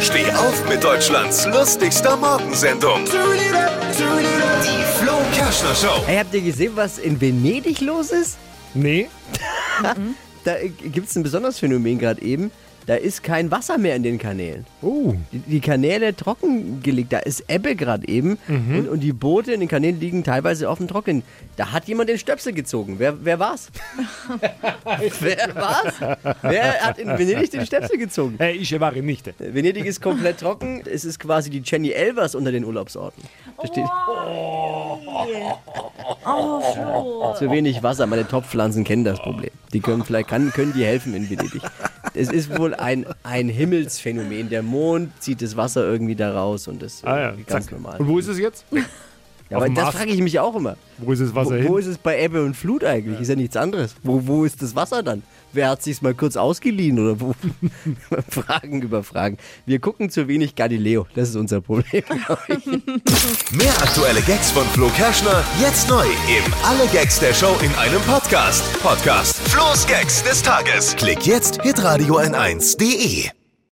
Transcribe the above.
Steh auf mit Deutschlands lustigster Morgensendung. Die Flo Kerschner Show. Hey, habt ihr gesehen, was in Venedig los ist? Nee. Da gibt es ein besonderes Phänomen gerade eben. Da ist kein Wasser mehr in den Kanälen. Oh. Die, die Kanäle trockengelegt, da ist Ebbe gerade eben und, und die Boote in den Kanälen liegen teilweise auf dem Trocknen. Da hat jemand den Stöpsel gezogen. Wer, wer war's? wer war's? Wer hat in Venedig den Stöpsel gezogen? Hey, ich war nicht. Venedig ist komplett trocken. Es ist quasi die Jenny Elvers unter den Urlaubsorten. Versteht? Zu wenig Wasser. Meine Topfpflanzen kennen das Problem. Die können vielleicht kann, können die helfen in Venedig. Es ist wohl ein, ein Himmelsphänomen. Der Mond zieht das Wasser irgendwie da raus und das ist Ah ja, ganz zack. normal. Und wo ist es jetzt? Ja, aber das frage ich mich auch immer. Wo ist das Wasser Wo, hin? wo ist es bei Ebbe und Flut eigentlich? Ist ja nichts anderes. Wo, wo ist das Wasser dann? Wer hat sich's mal kurz ausgeliehen oder wo? Fragen über Fragen. Wir gucken zu wenig Galileo. Das ist unser Problem. Mehr aktuelle Gags von Flo Kerschner jetzt neu im Alle Gags der Show in einem Podcast. Podcast Flo's Gags des Tages. Klick jetzt hitradio n1.de.